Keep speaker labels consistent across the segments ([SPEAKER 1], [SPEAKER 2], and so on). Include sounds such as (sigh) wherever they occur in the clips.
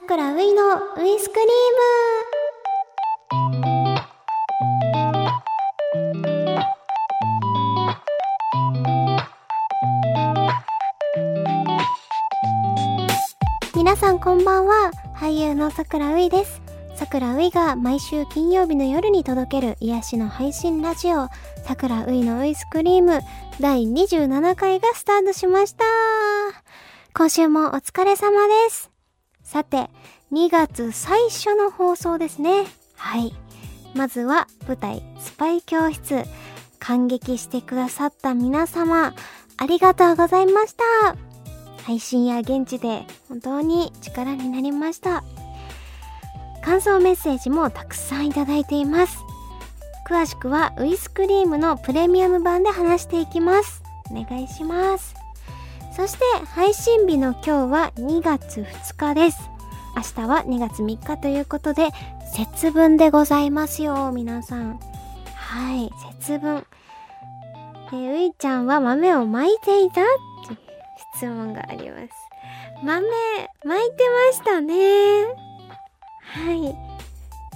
[SPEAKER 1] さくらういのウイスクリーム。皆さんこんばんは。俳優のさくらういです。さくらういが毎週金曜日の夜に届ける癒しの配信ラジオ。さくらういのウイスクリーム。第27回がスタートしました。今週もお疲れ様です。さて2月最初の放送ですね。はい。まずは舞台スパイ教室感激してくださった皆様ありがとうございました。配信や現地で本当に力になりました。感想メッセージもたくさんいただいています。詳しくはウイスクリームのプレミアム版で話していきます。お願いします。そして配信日の今日は2月2日です。明日は2月3日ということで節分でございますよ皆さん。はい節分。えー、ういちゃんは豆を巻いていたっていう質問があります。豆巻いてましたね。はい。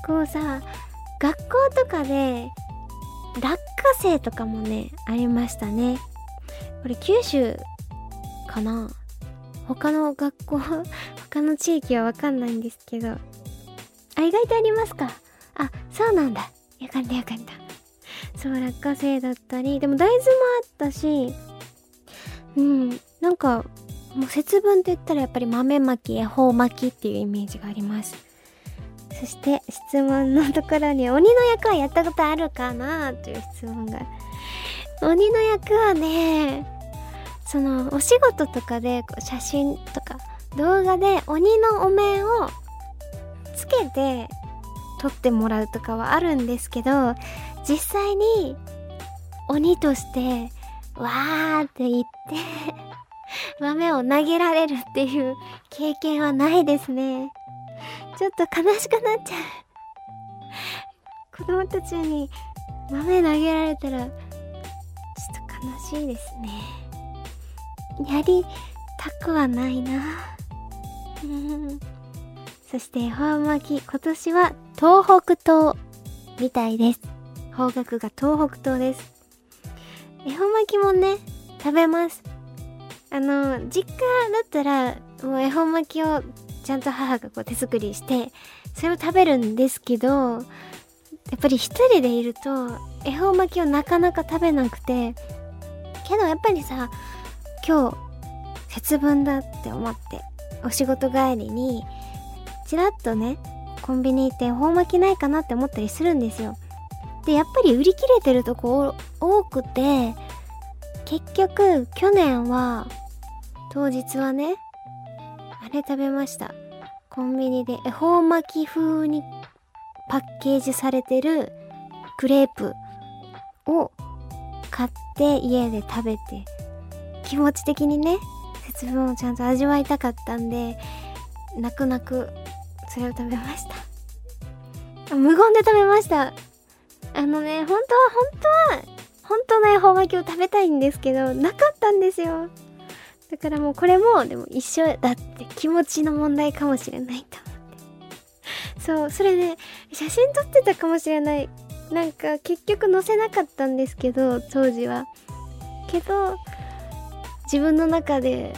[SPEAKER 1] こうさ学校とかで落花生とかもねありましたね。これ九州かな？他の学校他の地域はわかんないんですけどあ意外とありますか？あそうなんだ。よかったよかった。そう落花生だったり。でも大豆もあったしうん。なんかもう節分って言ったらやっぱり豆まき恵方巻きっていうイメージがあります。そして質問のところに鬼の役はやったことあるかなという質問が。鬼の役はねそのお仕事とかでこう写真とか動画で鬼のお面をつけて撮ってもらうとかはあるんですけど実際に鬼としてわーって言って (laughs) 豆を投げられるっていう経験はないですね。ちょっと悲しくなっちゃう。子供たちに豆投げられたらちょっと悲しいですね。やりたくはないな。(laughs) そして恵方巻き今年は東北東みたいです。方角が東北東です。恵方巻きもね食べます。あの実家だったらもう恵方巻きをちゃんと母がこう手作りしてそれを食べるんですけどやっぱり一人でいると恵方巻きをなかなか食べなくてけどやっぱりさ今日節分だって思ってお仕事帰りにちらっとねコンビニ行って恵方巻きないかなって思ったりするんですよ。でやっぱり売り切れてるとこ多くて結局去年は当日はねあれ食べました。コンビニで恵方巻き風にパッケージされてるクレープを買って家で食べて気持ち的にね節分をちゃんと味わいたかったんで泣く泣くそれを食べました。無言で食べました。あのね本当は本当は本当の恵方巻きを食べたいんですけどなかったんですよ。だからもうこれもでも一緒だって気持ちの問題かもしれないと思って。そうそれで写真撮ってたかもしれない。なんか結局載せなかったんですけど当時は。けど自分の中で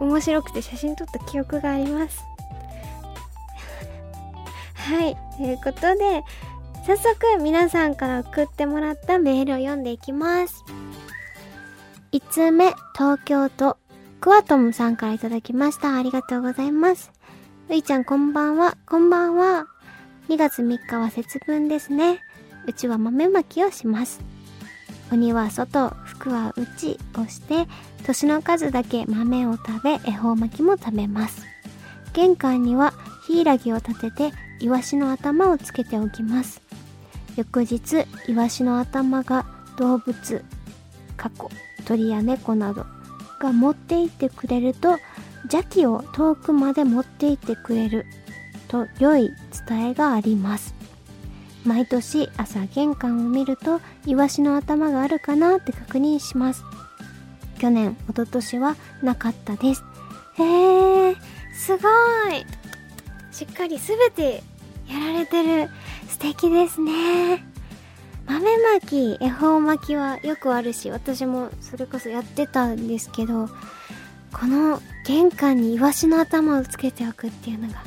[SPEAKER 1] 面白くて写真撮った記憶があります (laughs) はいということで早速皆さんから送ってもらったメールを読んでいきます1通目東京都クワトムさんからいただきました。ありがとうございます。ういちゃんこんばんは。こんばんは。2月3日は節分ですね。うちは豆まきをします。鬼は外、服は内をして、年の数だけ豆を食べ、恵方巻きも食べます。玄関にはヒイラギを立てて、イワシの頭をつけておきます。翌日、イワシの頭が動物、過去、鳥や猫などが持って行ってくれると邪気を遠くまで持って行ってくれると良い伝えがあります毎年朝玄関を見るとイワシの頭があるかなって確認します。去年一昨年はなかったです。へえすごい。しっかり全てやられてる。素敵ですね。豆巻き恵方巻きはよくあるし私もそれこそやってたんですけどこの玄関にイワシの頭をつけておくっていうのが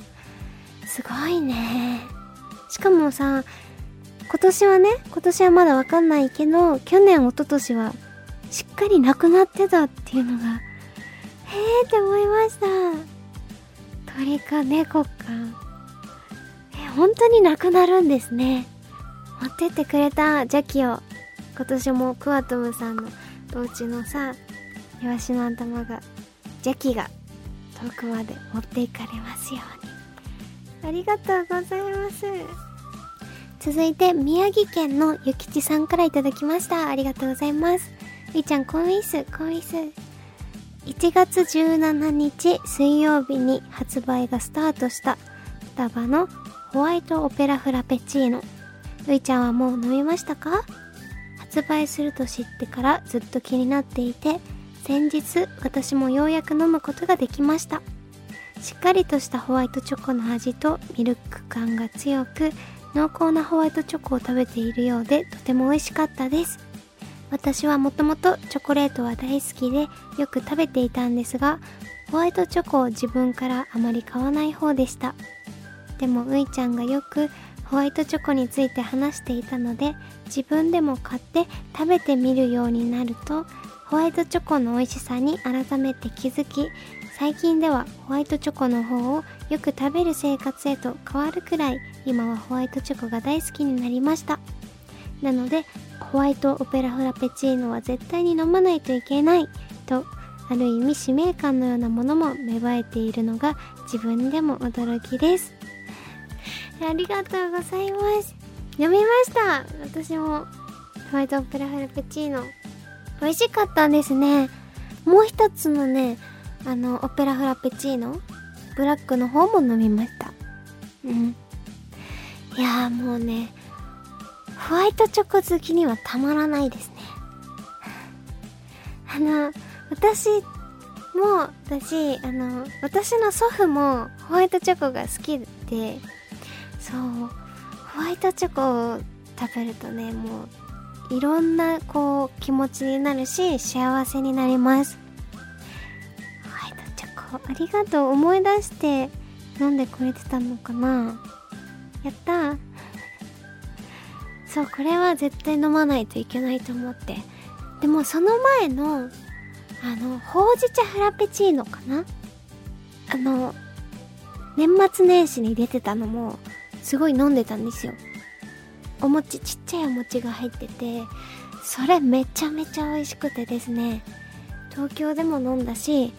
[SPEAKER 1] すごいね。しかもさ今年はね今年はまだわかんないけど去年一昨年はしっかりなくなってたっていうのがへえって思いました。鳥か猫か。え本当になくなるんですね。持ってってくれた邪気を今年もクワトムさんのお家のさイワシの頭が邪気が遠くまで持っていかれますように。ありがとうございます。続いて宮城県のゆきちさんからいただきました。ありがとうございます。いちゃんコンウィスコンウィス。1月17日水曜日に発売がスタートしたスタバのホワイトオペラフラペチーノ。ういちゃんはもう飲みましたか？発売すると知ってからずっと気になっていて先日私もようやく飲むことができました。しっかりとしたホワイトチョコの味とミルク感が強く濃厚なホワイトチョコを食べているようでとても美味しかったです。私はもともとチョコレートは大好きでよく食べていたんですがホワイトチョコを自分からあまり買わない方でした。でもういちゃんがよくホワイトチョコについて話していたので自分でも買って食べてみるようになるとホワイトチョコの美味しさに改めて気づき最近ではホワイトチョコの方をよく食べる生活へと変わるくらい今はホワイトチョコが大好きになりました。なのでホワイトオペラフラペチーノは絶対に飲まないといけないとある意味使命感のようなものも芽生えているのが自分でも驚きです。ありがとうございます。読みました。私もホワイトオペラフラペチーノ美味しかったんですね。もう一つのねあのオペラフラペチーノブラックの方も飲みました。うん。いやもうねホワイトチョコ好きにはたまらないですね。(laughs) あの私もだしあの私の祖父もホワイトチョコが好きでそうホワイトチョコを食べるとねもういろんなこう気持ちになるし幸せになります。ホワイトチョコありがとう。思い出して飲んでくれてたのかな。やった。そうこれは絶対飲まないといけないと思って。でもその前のあのほうじ茶フラペチーノかな？あの年末年始に出てたのもすごい飲んでたんですよ。お餅ちっちゃいお餅が入っててそれめちゃめちゃ美味しくてですね。東京でも飲んだし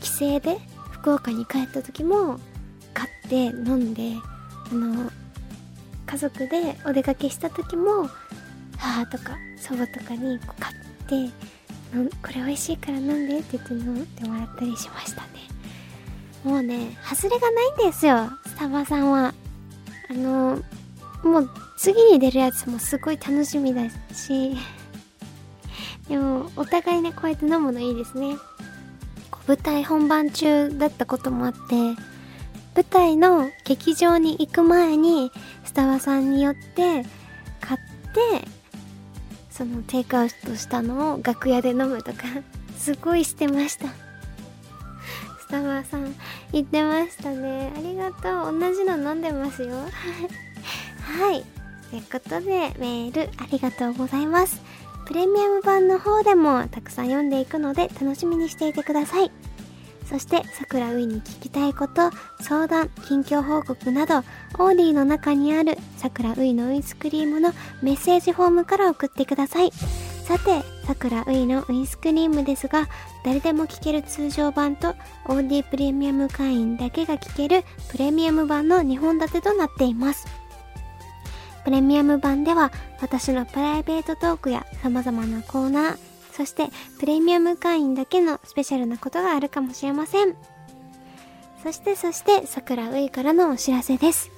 [SPEAKER 1] 帰省で福岡に帰った時も買って飲んであの家族でお出かけした時も母とか祖母とかにこう買ってこれ美味しいから飲んで？って言って飲んでもらったりしましたね。もうね外れがないんですよスタバさんは。あのもう次に出るやつもすごい楽しみだし。(laughs) でもお互いねこうやって飲むのいいですね。舞台本番中だったこともあって舞台の劇場に行く前にスタバさんによって買ってそのテイクアウトしたのを楽屋で飲むとかすごいしてました。スタバさん言ってましたね。ありがとう。同じの飲んでますよ。はい。ということでメールありがとうございます。プレミアム版の方でもたくさん読んでいくので楽しみにしていてください。そして、桜ウィに聞きたいこと、相談、近況報告など、オーディの中にある桜ウィのウイスクリームのメッセージフォームから送ってください。さて、桜ウィのウイスクリームですが、誰でも聞ける通常版と、オーディプレミアム会員だけが聞けるプレミアム版の2本立てとなっています。プレミアム版では、私のプライベートトークや様々なコーナー、そしてプレミアム会員だけのスペシャルなことがあるかもしれません。そしてそして桜ういからのお知らせです。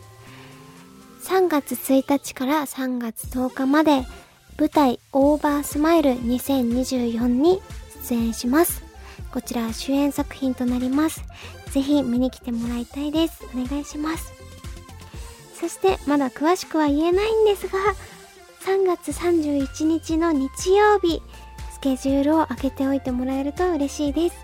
[SPEAKER 1] 3月1日から3月10日まで舞台オーバースマイル2024に出演します。こちら主演作品となります。ぜひ見に来てもらいたいです。お願いします。そしてまだ詳しくは言えないんですが、3月31日の日曜日、スケジュールを開けておいてもらえると嬉しいです。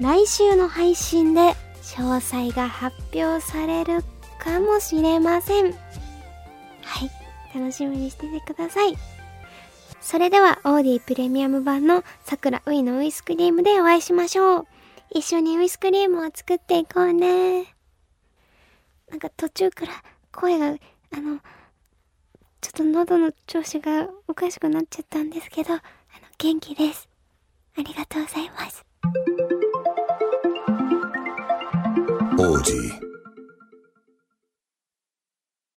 [SPEAKER 1] 来週の配信で詳細が発表されるかもしれません。はい。楽しみにしててください。それでは、オーディプレミアム版の桜ウイのウイスクリームでお会いしましょう。一緒にウイスクリームを作っていこうね。なんか途中から声が、あの、ちょっと喉の調子がおかしくなっちゃったんですけど、元気です。ありがとうございます。王子